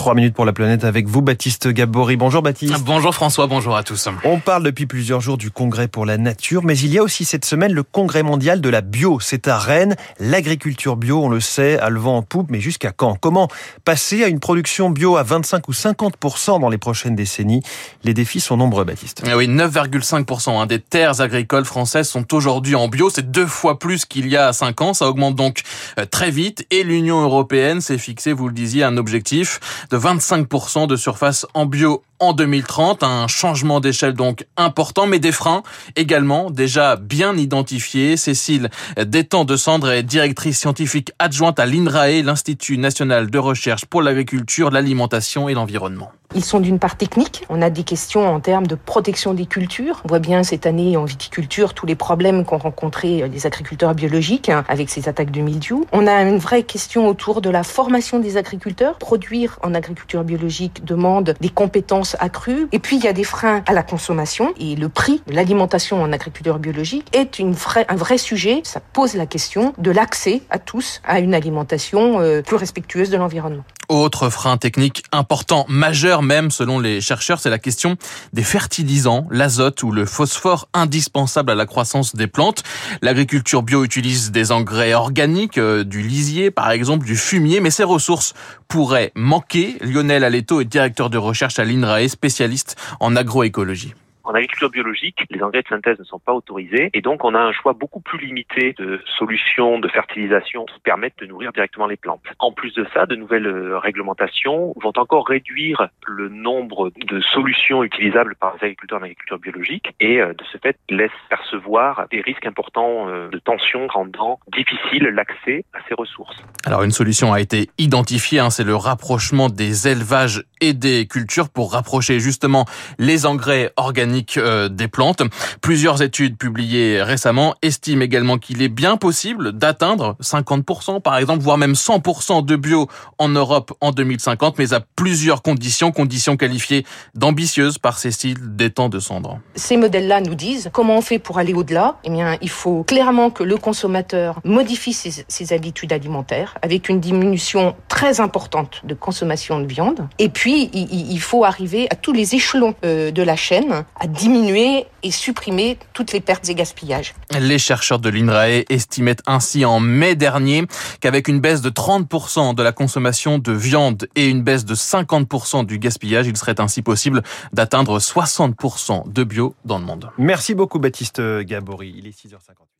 3 minutes pour la planète avec vous, Baptiste Gabory. Bonjour Baptiste. Bonjour François, bonjour à tous. On parle depuis plusieurs jours du Congrès pour la nature, mais il y a aussi cette semaine le Congrès mondial de la bio. C'est à Rennes. L'agriculture bio, on le sait, a le vent en poupe, mais jusqu'à quand? Comment passer à une production bio à 25 ou 50% dans les prochaines décennies? Les défis sont nombreux, Baptiste. Eh oui, 9,5% hein, des terres agricoles françaises sont aujourd'hui en bio. C'est deux fois plus qu'il y a 5 ans. Ça augmente donc très vite. Et l'Union européenne s'est fixé, vous le disiez, un objectif de 25% de surface en bio en 2030, un changement d'échelle donc important, mais des freins également déjà bien identifiés. Cécile Détang de Cendre est directrice scientifique adjointe à l'INRAE, l'Institut national de recherche pour l'agriculture, l'alimentation et l'environnement. Ils sont d'une part techniques. On a des questions en termes de protection des cultures. On voit bien cette année en viticulture tous les problèmes qu'ont rencontrés les agriculteurs biologiques avec ces attaques de mildiou. On a une vraie question autour de la formation des agriculteurs. Produire en agriculture biologique demande des compétences accrues. Et puis il y a des freins à la consommation et le prix de l'alimentation en agriculture biologique est une vraie, un vrai sujet. Ça pose la question de l'accès à tous à une alimentation euh, plus respectueuse de l'environnement. Autre frein technique important, majeur même selon les chercheurs, c'est la question des fertilisants, l'azote ou le phosphore indispensable à la croissance des plantes. L'agriculture bio utilise des engrais organiques, euh, du lisier par exemple, du fumier, mais ces ressources pourraient manquer. Lionel Aletto est directeur de recherche à spécialiste en agroécologie. En agriculture biologique, les engrais de synthèse ne sont pas autorisés et donc on a un choix beaucoup plus limité de solutions de fertilisation qui permettent de nourrir directement les plantes. En plus de ça, de nouvelles euh, réglementations vont encore réduire le nombre de solutions utilisables par les agriculteurs en agriculture biologique et euh, de ce fait laissent percevoir des risques importants euh, de tension rendant difficile l'accès à ces ressources. Alors une solution a été identifiée, hein, c'est le rapprochement des élevages et des cultures pour rapprocher justement les engrais organiques euh, des plantes. Plusieurs études publiées récemment estiment également qu'il est bien possible d'atteindre 50% par exemple, voire même 100% de bio en Europe en 2050, mais à plusieurs conditions, conditions qualifiées d'ambitieuses par Cécile Détang de Cendre. Ces modèles-là nous disent comment on fait pour aller au-delà. Eh bien, il faut clairement que le consommateur modifie ses, habitudes alimentaires avec une diminution très importante de consommation de viande. Et puis, il, faut arriver à tous les échelons euh, de la chaîne diminuer et supprimer toutes les pertes et gaspillages. Les chercheurs de l'INRAE estimaient ainsi en mai dernier qu'avec une baisse de 30% de la consommation de viande et une baisse de 50% du gaspillage, il serait ainsi possible d'atteindre 60% de bio dans le monde. Merci beaucoup Baptiste Gabory. Il est 6h50.